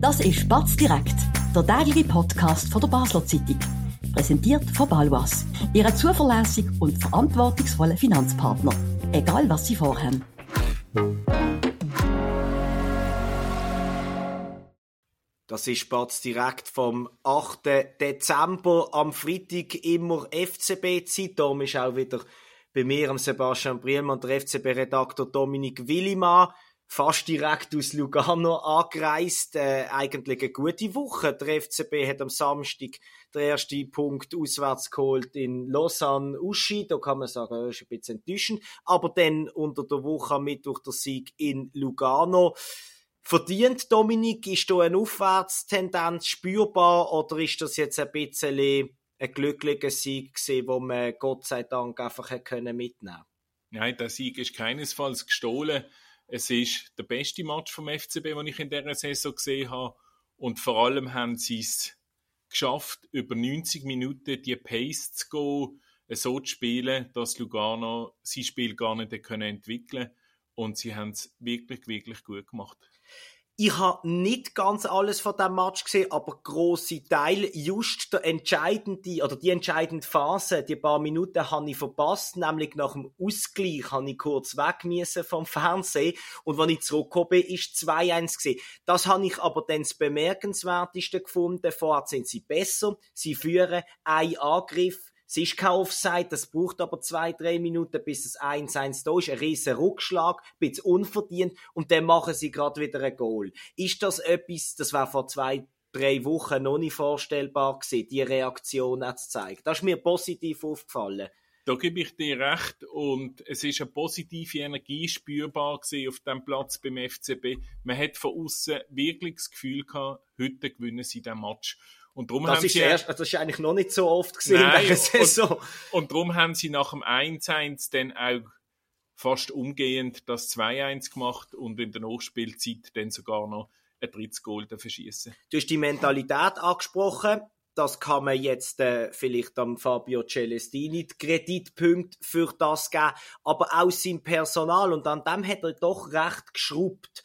Das ist Batz direkt, der tägliche Podcast von der Basler Zeitung. Präsentiert von Balwas, Ihrem zuverlässigen und verantwortungsvollen Finanzpartner. Egal was Sie vorhaben. Das ist Batz direkt vom 8. Dezember am Freitag immer FCB-Zeit. Darum ist auch wieder bei mir, Sebastian Briem und der FCB-Redaktor Dominik Willimann fast direkt aus Lugano angereist. Äh, eigentlich eine gute Woche. Der FCB hat am Samstag den ersten Punkt auswärts geholt in Lausanne, Uschi. Da kann man sagen, das ist ein bisschen enttäuschend. Aber dann unter der Woche am Mittwoch der Sieg in Lugano. Verdient, Dominik, ist da eine Aufwärtstendenz spürbar oder ist das jetzt ein bisschen ein glücklicher Sieg gewesen, wo man Gott sei Dank einfach mitnehmen konnte? Nein, der Sieg ist keinesfalls gestohlen. Es ist der beste Match vom FCB, den ich in dieser Saison gesehen habe. Und vor allem haben sie es geschafft, über 90 Minuten die Pace zu gehen, so zu spielen, dass Lugano sein Spiel gar nicht entwickeln konnte. Und sie haben es wirklich, wirklich gut gemacht. Ich habe nicht ganz alles von dem Match gesehen, aber große Teile. Just der entscheidende oder die entscheidende Phase, die paar Minuten, habe ich verpasst. Nämlich nach dem Ausgleich habe ich kurz weg müssen vom Fernsehen und wenn ich zurückgekommen bin, ist 2-1 gesehen. Das habe ich aber dann das bemerkenswerteste gefunden. Vorher sind sie besser, sie führen einen Angriff es ist kein Offside, das braucht aber zwei, drei Minuten, bis es 1-1 da ist. Ein riesen Rückschlag, ein bisschen unverdient und dann machen sie gerade wieder ein Goal. Ist das etwas, das war vor zwei, drei Wochen noch nicht vorstellbar gewesen, die Reaktion zu zeigen? Das ist mir positiv aufgefallen. Da gebe ich dir recht und es ist eine positive Energie spürbar gewesen auf dem Platz beim FCB. Man hat von außen wirklich das Gefühl gehabt, heute gewinnen sie den Match. Und darum das, haben ist sie, erst, das ist eigentlich noch nicht so oft gesehen Nein, in der Saison. Und, und darum haben sie nach dem 1-1 dann auch fast umgehend das 2-1 gemacht und in der Nachspielzeit dann sogar noch ein drittes Goal verschießen. Du hast die Mentalität angesprochen. Das kann man jetzt äh, vielleicht am Fabio Celestini die Kreditpunkte für das geben, aber auch sein Personal. Und an dem hat er doch recht geschrubbt.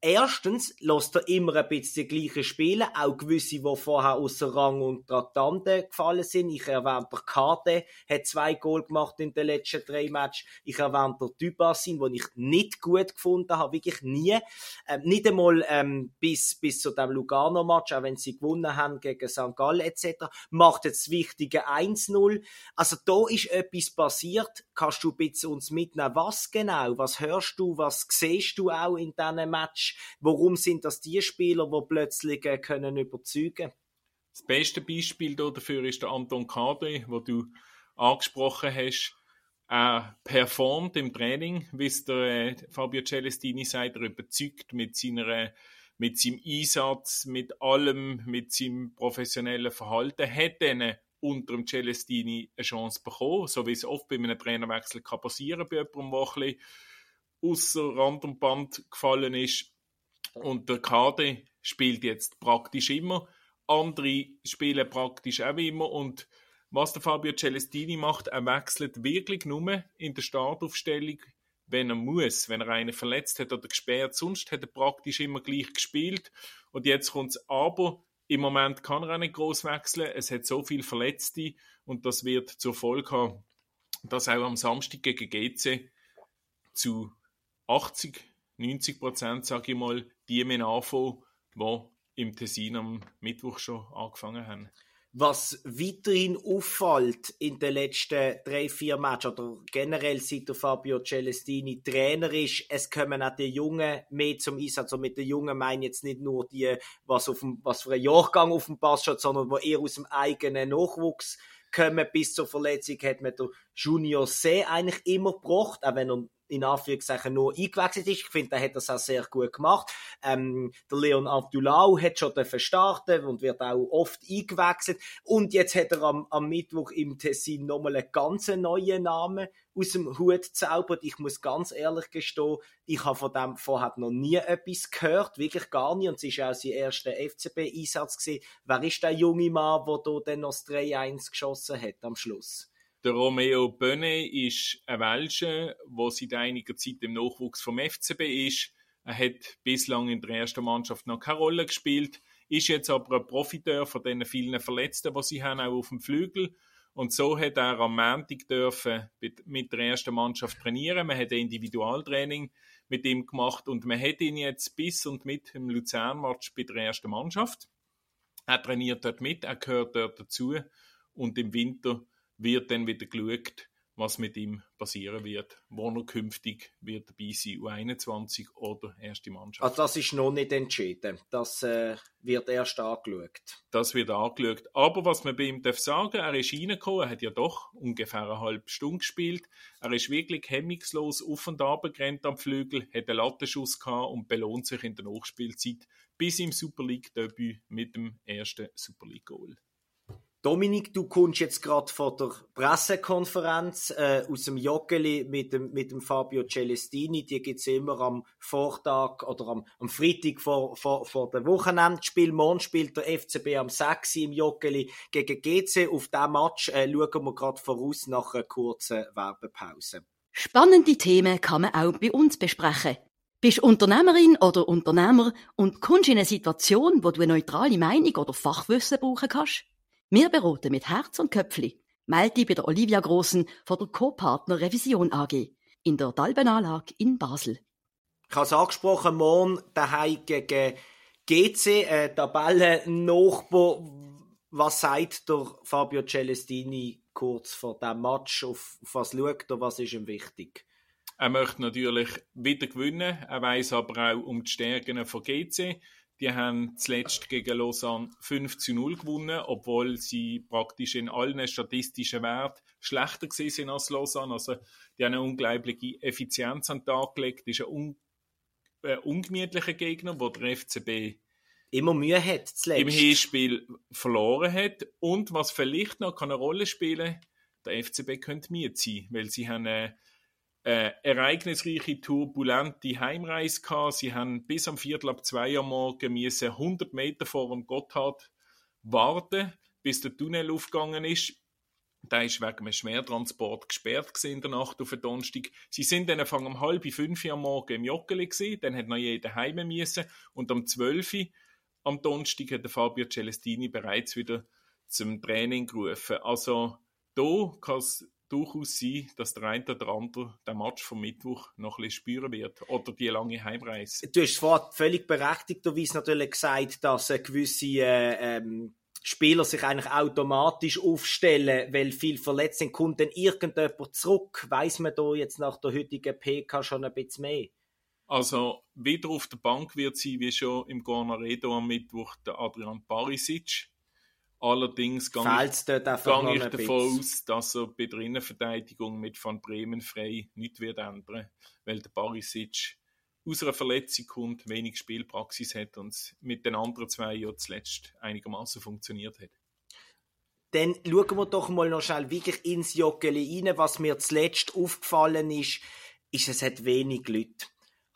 Erstens lässt er immer ein bisschen die gleichen Spiele, auch gewisse, die vorher außer Rang und Traktanten gefallen sind. Ich erwähne der Kade, hat zwei Goal gemacht in den letzten drei Matches. Ich erwähne der Dybassin, den ich nicht gut gefunden habe, wirklich nie. Ähm, nicht einmal ähm, bis, bis zu dem Lugano-Match, auch wenn sie gewonnen haben gegen St. Gallen etc., macht jetzt das wichtige 1-0. Also da ist etwas passiert. Kannst du bitte uns mitnehmen, was genau? Was hörst du, was siehst du auch in diesen Match? Warum sind das die Spieler, die plötzlich äh, können überzeugen Das beste Beispiel dafür ist der Anton Kadri, wo du angesprochen hast. Er performt im Training, wie es der äh, Fabio Celestini sagt, er überzeugt mit seiner mit seinem Einsatz, mit allem, mit seinem professionellen Verhalten, hat dann unter dem Celestini eine Chance bekommen, so wie es oft bei einem Trainerwechsel kann passieren bei jemandem, der ein bisschen außer Rand und Band gefallen ist. Und der Kader spielt jetzt praktisch immer. Andere spielen praktisch auch immer. Und was der Fabio Celestini macht, er wechselt wirklich nur in der Startaufstellung, wenn er muss, wenn er einen verletzt hat oder gesperrt. Sonst hat er praktisch immer gleich gespielt. Und jetzt kommt es aber. Im Moment kann er auch nicht groß wechseln. Es hat so viele Verletzte und das wird zur Folge haben, dass auch am Samstag gegen GC zu 80 90 Prozent, sage ich mal, die anfangen, die im Tessin am Mittwoch schon angefangen haben. Was weiterhin auffällt in den letzten drei, vier Matches oder generell seit Fabio Celestini Trainer ist, es kommen auch die Jungen mehr zum Einsatz. Also mit den Jungen meine ich jetzt nicht nur die, was, auf dem, was für ein Jahrgang auf dem Pass steht, sondern die eher aus dem eigenen Nachwuchs kommen. Bis zur Verletzung hat man der Junior C eigentlich immer gebracht, auch wenn er in Anführungszeichen nur eingewechselt ist. Ich finde, der hat das auch sehr gut gemacht. Ähm, der Leon Abdulau hat schon starten und wird auch oft eingewechselt. Und jetzt hat er am, am Mittwoch im Tessin nochmal einen ganz neuen Namen aus dem Hut zaubert. Ich muss ganz ehrlich gestehen, ich habe von dem vorher noch nie etwas gehört, wirklich gar nicht. Und es ist auch sein erster FCB-Einsatz. Wer ist der junge Mann, der da dann noch das 3-1 geschossen hat am Schluss? Der Romeo Böne ist ein Welscher, der seit einiger Zeit im Nachwuchs vom FCB ist. Er hat bislang in der ersten Mannschaft noch keine Rolle gespielt, ist jetzt aber ein Profiteur von den vielen Verletzten, die sie haben, auch auf dem Flügel. Und so hat er am Montag dürfen mit der ersten Mannschaft trainieren. Man hat ein Individualtraining mit ihm gemacht und man hat ihn jetzt bis und mit im Luzern-Match bei der ersten Mannschaft. Er trainiert dort mit, er gehört dort dazu und im Winter wird dann wieder geschaut, was mit ihm passieren wird, wo er künftig wird dabei sein, U21 oder erste Mannschaft. Also das ist noch nicht entschieden. Das äh, wird erst angeschaut. Das wird angeschaut. Aber was man bei ihm darf sagen, er ist reingekommen, er hat ja doch ungefähr eine halbe Stunde gespielt. Er ist wirklich hemmungslos auf und ab gerannt am Flügel, hat einen Lattenschuss gehabt und belohnt sich in der Nachspielzeit bis im Super League-Debüt mit dem ersten Super League-Goal. Dominik, du kommst jetzt gerade von der Pressekonferenz äh, aus dem Joggeli mit dem, mit dem Fabio Celestini. Die gibt es immer am Vortag oder am, am Freitag vor, vor, vor dem Wochenendspiel. Morgen spielt der FCB am 6 im Joggeli gegen GC. Auf diesen Match äh, schauen wir gerade voraus nach einer kurzen Werbepause. Spannende Themen kann man auch bei uns besprechen. Bist Unternehmerin oder Unternehmer und kommst in eine Situation, wo du eine neutrale Meinung oder Fachwissen brauchen kannst? Wir beraten mit Herz und Köpfli. Melde dich bei der Olivia Grossen von der Co-Partner Revision AG in der Dalbenanlage in Basel. Ich habe es angesprochen, morgen daheim gegen GC, äh, Tabellennachbar. Was sagt der Fabio Celestini kurz vor dem Match? Auf, auf was schaut er? Was ist ihm wichtig? Er möchte natürlich wieder gewinnen. Er weiß aber auch um die Stärken von GC. Die haben zuletzt gegen Lausanne 5 zu 0 gewonnen, obwohl sie praktisch in allen statistischen Werten schlechter gewesen sind als Lausanne. Also, die haben eine unglaubliche Effizienz an den Tag gelegt. Das ist ein un äh, ungemütlicher Gegner, wo der FCB immer Mühe hat zuletzt. im Hinspiel verloren hat. Und was vielleicht noch eine Rolle spielen der FCB könnte Mühe sein, weil sie haben eine äh, ereignisreiche, turbulente Heimreise gehabt. Sie haben bis am Viertel ab zwei Uhr morgen müssen 100 Meter vor dem Gotthard warten, bis der Tunnel aufgegangen ist. Da ist wegen einem Schwertransport gesperrt in der Nacht auf den Donnerstag. Sie sind dann Anfang um halb fünf Uhr morgen im Joggeli gewesen, dann hat noch jeder heim müssen und um zwölf am Donnerstag hat Fabio Celestini bereits wieder zum Training gerufen. Also da kann es durchaus sein, dass der eine oder andere den Match vom Mittwoch noch ein bisschen spüren wird oder die lange Heimreise. Du hast vorhin völlig berechtigterweise natürlich gesagt, dass äh, gewisse äh, ähm, Spieler sich eigentlich automatisch aufstellen, weil viel verletzt sind. Kommt dann irgendjemand zurück? Weiß man da jetzt nach der heutigen PK schon ein bisschen mehr? Also wieder auf der Bank wird sie, wie schon im Gornaredo am Mittwoch, der Adrian Barisic Allerdings gehe ich, gehe ich davon aus, dass er bei der Innenverteidigung mit Van Bremen frei nichts wird ändern, weil der Barisic aus einer Verletzung kommt, wenig Spielpraxis hat und mit den anderen zwei ja zuletzt einigermaßen funktioniert hat. Dann schauen wir doch mal noch schnell wirklich ins Joggeli rein. Was mir zuletzt aufgefallen ist, ist, es hat wenig Leute.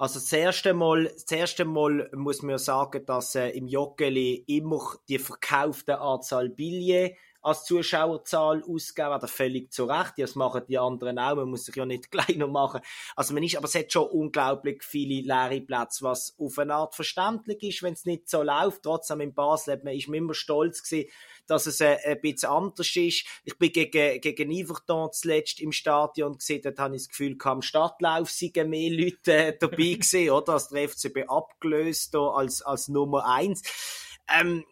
Also das erste Mal, das erste Mal muss man sagen, dass äh, im Joggeli immer die verkaufte Anzahl Billets als Zuschauerzahl ausgeben werden, völlig zu Recht. Das machen die anderen auch. Man muss sich ja nicht kleiner machen. Also man ist, aber es hat schon unglaublich viele leere Plätze, was auf eine Art verständlich ist, wenn es nicht so läuft. Trotzdem in Basel hat man, ist man immer stolz gewesen, dass es äh, ein bisschen anders ist. Ich bin gegen, gegen Yverton zuletzt im Stadion gesehen, dort habe ich das Gefühl, am Stadtlauf seien mehr Leute äh, dabei gewesen, oder? Als der FCB abgelöst als, als Nummer eins. Ähm,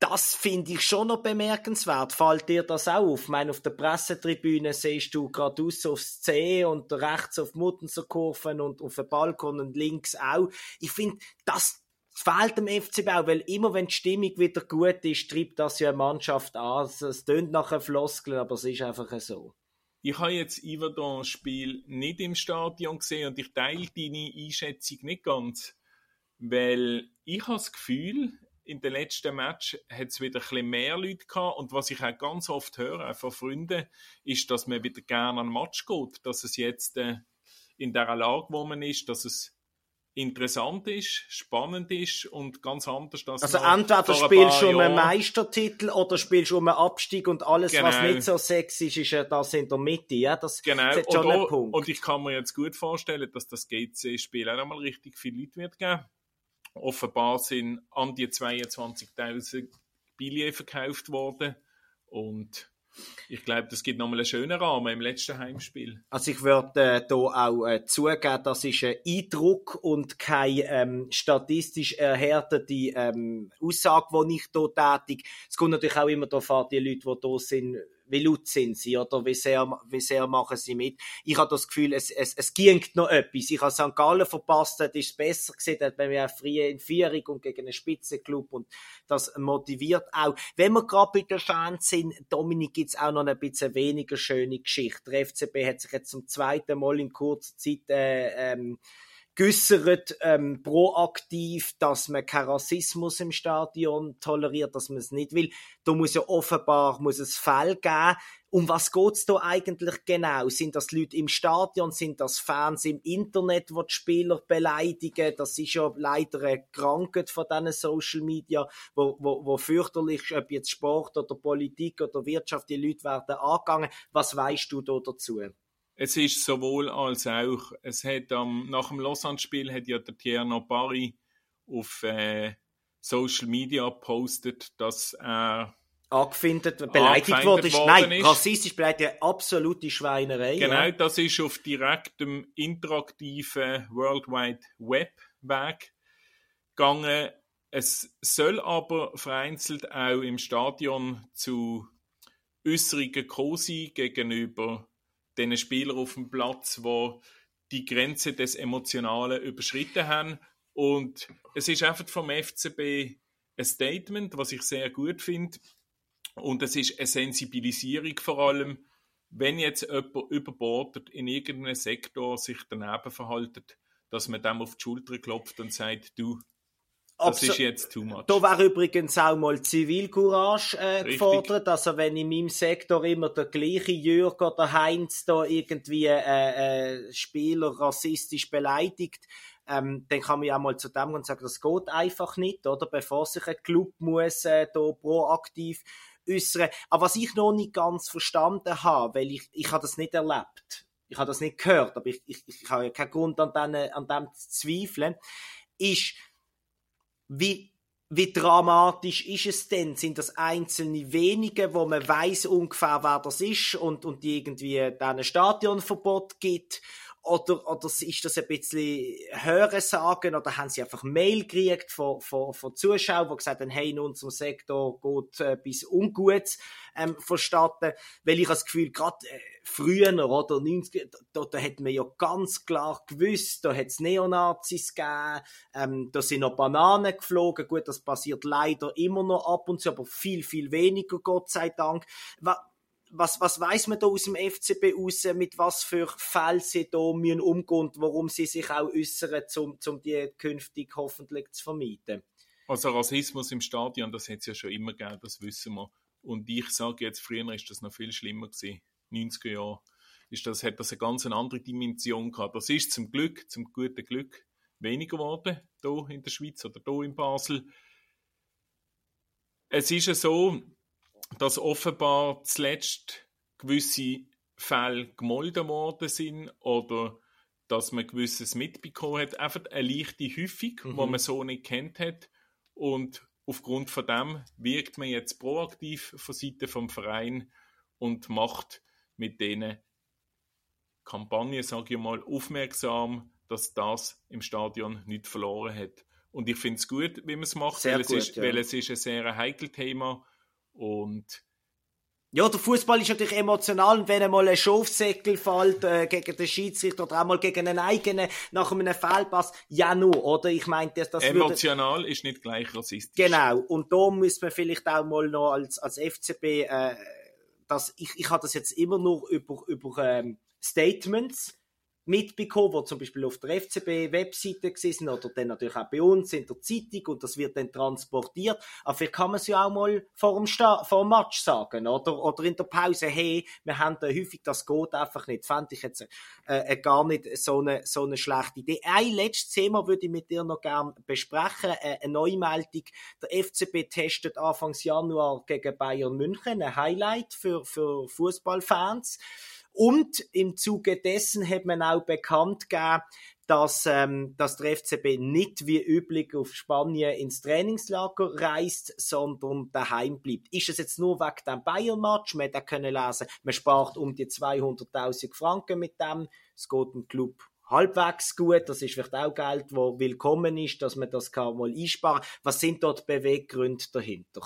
das finde ich schon noch bemerkenswert. Fällt dir das auch auf? Ich meine, auf der Pressetribüne siehst du geradeaus aufs C und rechts auf die Muttenserkurven und auf den Balkon und links auch. Ich finde, das fehlt dem FCB auch, weil immer wenn die Stimmung wieder gut ist, treibt das ja eine Mannschaft an. Es tönt nach einem Floskel, aber es ist einfach so. Ich habe jetzt Iverdon Spiel nicht im Stadion gesehen und ich teile deine Einschätzung nicht ganz, weil ich habe das Gefühl, in den letzten Match hat es wieder ein bisschen mehr Leute gehabt und was ich auch ganz oft höre von Freunden, ist, dass man wieder gerne an Match geht, dass es jetzt äh, in der Lage, wo man ist, dass es interessant ist, spannend ist und ganz anders als Also entweder spielst du um einen Meistertitel oder spielst du um einen Abstieg und alles, genau. was nicht so sexy ist, ist das in der Mitte. Ja, das genau. ist schon und, Punkt. und ich kann mir jetzt gut vorstellen, dass das GC-Spiel auch einmal richtig viele Leute wird geben. Offenbar sind an die 22.000 Billionen verkauft worden und ich glaube, das gibt nochmal einen schönen Rahmen im letzten Heimspiel. Also ich würde äh, auch äh, zugeben, das ist ein Eindruck und keine ähm, statistisch erhärtete ähm, Aussage, die ich hier tätige. Es kommt natürlich auch immer darauf an, die Leute, die hier sind, wie laut sind sie oder wie sehr, wie sehr machen sie mit. Ich habe das Gefühl, es, es, es ging noch etwas. Ich habe St. Gallen verpasst, das ist besser gesehen, hat bei mir früher in Führung und gegen einen Spitzenclub und das motiviert auch. Wenn wir gerade bei den Fans sind, Dominik, gibt es auch noch ein bisschen weniger schöne Geschichte. Der FCB hat sich jetzt zum zweiten Mal in kurzer Zeit äh, ähm, geäussert, ähm, proaktiv, dass man keinen Rassismus im Stadion toleriert, dass man es nicht will. Da muss ja offenbar muss es Fälle geben. Um was geht's da eigentlich genau? Sind das Leute im Stadion? Sind das Fans im Internet, die die Spieler beleidigen? Das ist ja leider eine Krankheit von diesen Social Media, wo, wo, wo fürchterlich ist, ob jetzt Sport oder Politik oder Wirtschaft, die Leute werden angegangen. Was weißt du da dazu? Es ist sowohl als auch. Es hat um, nach dem Lausanne-Spiel hat ja der Tierno Barry auf äh, Social Media postet, dass er angefindet, beleidigt worden ist. Nein, ist. rassistisch beleidigt, absolute Schweinerei. Genau, ja. das ist auf direktem interaktiven World Wide Web Weg gegangen. Es soll aber vereinzelt auch im Stadion zu Äußerungen gekommen sein gegenüber den Spieler auf dem Platz, wo die Grenze des Emotionalen überschritten haben. Und es ist einfach vom FCB ein Statement, was ich sehr gut finde. Und es ist eine Sensibilisierung vor allem, wenn jetzt jemand überbordet in irgendeinem Sektor sich daneben verhaltet, dass man dem auf die Schulter klopft und sagt, du, das ist jetzt too much. Da wäre übrigens auch mal Zivilcourage äh, gefordert. Also wenn in meinem Sektor immer der gleiche Jürg oder Heinz da irgendwie äh, äh, Spieler rassistisch beleidigt, ähm, dann kann man ja mal zu dem und sagen, das geht einfach nicht, oder? Bevor sich ein Club muss äh, da proaktiv äußern. Aber was ich noch nicht ganz verstanden habe, weil ich, ich habe das nicht erlebt, ich habe das nicht gehört, aber ich, ich, ich habe ja keinen Grund an, den, an dem zu zweifeln, ist, wie, wie dramatisch ist es denn? Sind das einzelne wenige, wo man weiß ungefähr, wer das ist und, und die irgendwie dann ein Stadionverbot gibt? Oder, oder ist das ein bisschen höhere Sagen? Oder haben sie einfach Mail gekriegt von, von, von Zuschauern, die gesagt haben, hey, in unserem Sektor geht äh, bis Ungutes ähm, verstatten? Weil ich das Gefühl, gerade äh, früher, oder 90, da, da hat man ja ganz klar gewusst, da hat es Neonazis gegeben, ähm, da sind noch Bananen geflogen. Gut, das passiert leider immer noch ab und zu, aber viel, viel weniger, Gott sei Dank was, was weiß man da aus dem FCB raus, mit was für Fällen sie da umgehen und warum sie sich auch äußern, um, um die künftig hoffentlich zu vermeiden? Also Rassismus im Stadion, das hat es ja schon immer gegeben, das wissen wir. Und ich sage jetzt, früher ist das noch viel schlimmer gewesen. 90er Jahre ist das, hat das eine ganz andere Dimension gehabt. Das ist zum Glück, zum guten Glück, weniger geworden, hier in der Schweiz oder hier in Basel. Es ist ja so, dass offenbar zuletzt gewisse Fälle gemolden worden sind oder dass man gewisses mitbekommen hat. Einfach eine leichte Häufung, mhm. die man so nicht kennt hat. Und aufgrund von dem wirkt man jetzt proaktiv von Seite vom Verein und macht mit denen Kampagnen, sage ich mal, aufmerksam, dass das im Stadion nicht verloren hat. Und ich finde es gut, wie man es macht, weil, gut, es ist, ja. weil es ist ein sehr heikles Thema und ja, der Fußball ist natürlich emotional und wenn einmal ein Schafsäckel fällt äh, gegen den Schiedsrichter oder einmal gegen einen eigenen nach einem Fehlpass, ja nur, oder? Ich meine, das, das Emotional würde... ist nicht gleich rassistisch. Genau, und da muss man vielleicht auch mal noch als, als FCB, äh, das, ich, ich habe das jetzt immer nur über, über ähm, Statements mitbekommen, die zum Beispiel auf der FCB-Webseite sind oder dann natürlich auch bei uns in der Zeitung und das wird dann transportiert. Aber vielleicht kann man es ja auch mal vor dem, Sta vor dem Match sagen oder, oder in der Pause, hey, wir haben da häufig, das geht einfach nicht. Fände ich jetzt äh, äh, gar nicht so eine, so eine schlechte Idee. Ein letztes Thema würde ich mit dir noch gerne besprechen. Äh, eine Neumeldung. Der FCB testet Anfangs Januar gegen Bayern München. Ein Highlight für, für Fußballfans. Und im Zuge dessen hat man auch bekannt gegeben, dass, ähm, dass der FCB nicht wie üblich auf Spanien ins Trainingslager reist, sondern daheim bleibt. Ist es jetzt nur wegen dem Bayern-Match? Man hätte können lesen, man spart um die 200.000 Franken mit dem. Es geht dem Club halbwegs gut. Das ist vielleicht auch Geld, wo willkommen ist, dass man das kann mal einsparen. Was sind dort Beweggründe dahinter?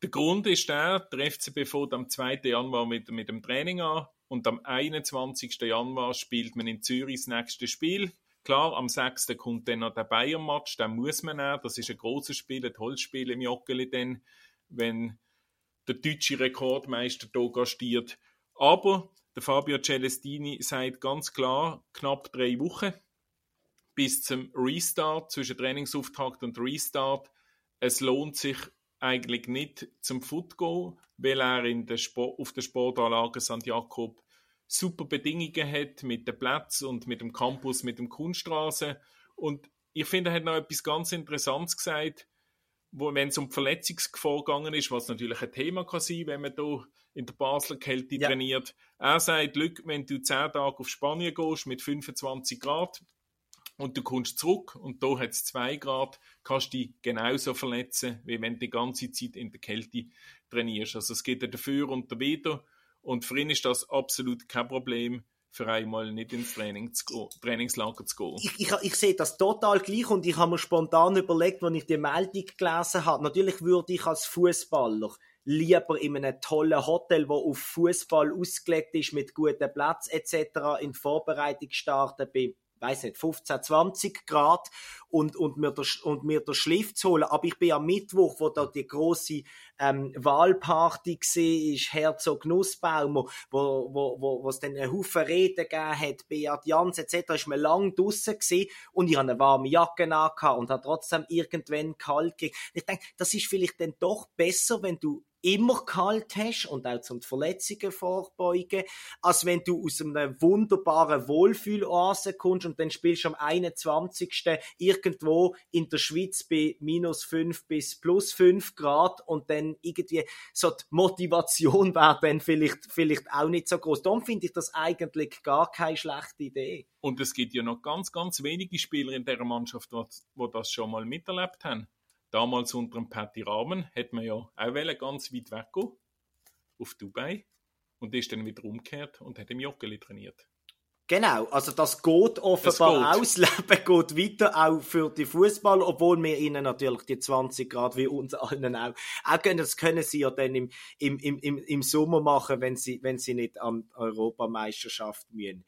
Der Grund ist der, der FCB fährt am 2. Januar mit, mit dem Training an und am 21. Januar spielt man in Zürich das nächste Spiel. Klar, am 6. kommt dann noch der Bayern-Match, den muss man nehmen. Das ist ein großes Spiel, ein tolles Spiel im Joggeli wenn der deutsche Rekordmeister hier gastiert. Aber der Fabio Celestini sagt ganz klar, knapp drei Wochen bis zum Restart, zwischen Trainingsauftakt und Restart. Es lohnt sich eigentlich nicht zum Football, weil er in der Sport, auf der Sportanlage St. Jakob super Bedingungen hat mit dem Platz und mit dem Campus, mit dem Kunststraße. Und ich finde, er hat noch etwas ganz Interessantes gesagt, wo, wenn es um Verletzungsgefahr gegangen ist, was natürlich ein Thema kann sein, wenn man hier in der Basler Kälte ja. trainiert. Er sagt, Glück, wenn du zehn Tage auf Spanien gehst mit 25 Grad, und du kommst zurück und da hat es zwei Grad, kannst du dich genauso verletzen, wie wenn du die ganze Zeit in der Kälte trainierst. Also es geht ja dafür und dawider und für ihn ist das absolut kein Problem, für einmal nicht ins Training zu Trainingslager zu gehen. Ich, ich, ich sehe das total gleich und ich habe mir spontan überlegt, als ich die Meldung gelesen habe, natürlich würde ich als Fußballer lieber in einem tollen Hotel, wo auf Fußball ausgelegt ist, mit gutem Platz etc. in Vorbereitung starten bei weiß nicht, 15, 20 Grad und, und, mir der, und mir der Schliff zu holen. Aber ich bin am Mittwoch, wo da die große ähm, Wahlparty war, Herzog Nussbaum, wo, wo, wo, wo, es dann einen Haufen Reden gegeben hat, Beat Jans etc., ist mir lang draussen gewesen und ich hatte eine warme Jacke an und hat trotzdem irgendwann kalt gegeben. Ich denke, das ist vielleicht dann doch besser, wenn du immer kalt hast und auch zum Verletzungen vorbeugen, als wenn du aus einem wunderbaren Wohlfühloase kommst und dann spielst du am 21. irgendwo in der Schweiz bei minus 5 bis plus 5 Grad und dann irgendwie so die Motivation wäre dann vielleicht, vielleicht auch nicht so groß. Darum finde ich das eigentlich gar keine schlechte Idee. Und es gibt ja noch ganz, ganz wenige Spieler in der Mannschaft, die das schon mal miterlebt haben damals unter dem Patty Rahmen, hat man ja auch ganz weit weggehen, auf Dubai, und ist dann wieder umgekehrt und hat im Joggeli trainiert. Genau, also das geht offenbar das geht. ausleben, geht weiter, auch für die Fußballer, obwohl wir ihnen natürlich die 20 Grad wie uns allen auch, auch können, das können sie ja dann im, im, im, im Sommer machen, wenn sie, wenn sie nicht an Europameisterschaft müssen.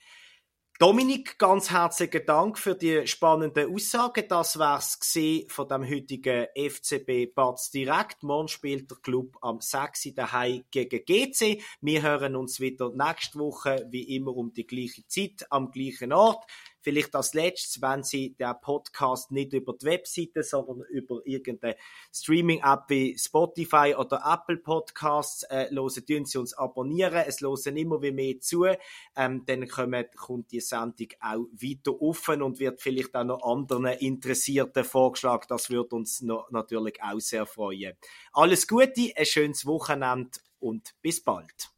Dominik, ganz herzlichen Dank für die spannenden Aussagen. Das wär's von dem heutigen FCB Batz direkt. Morgen spielt der Club am 6. daheim gegen GC. Wir hören uns wieder nächste Woche, wie immer, um die gleiche Zeit, am gleichen Ort. Vielleicht als letztes, wenn Sie den Podcast nicht über die Webseite, sondern über irgendeine Streaming-App wie Spotify oder Apple Podcasts äh, hören, tun Sie uns abonnieren. Es hören immer wie mehr zu. Ähm, dann kommt, kommt die Sendung auch weiter offen und wird vielleicht auch noch anderen Interessierten vorgeschlagen. Das würde uns noch, natürlich auch sehr freuen. Alles Gute, ein schönes Wochenende und bis bald.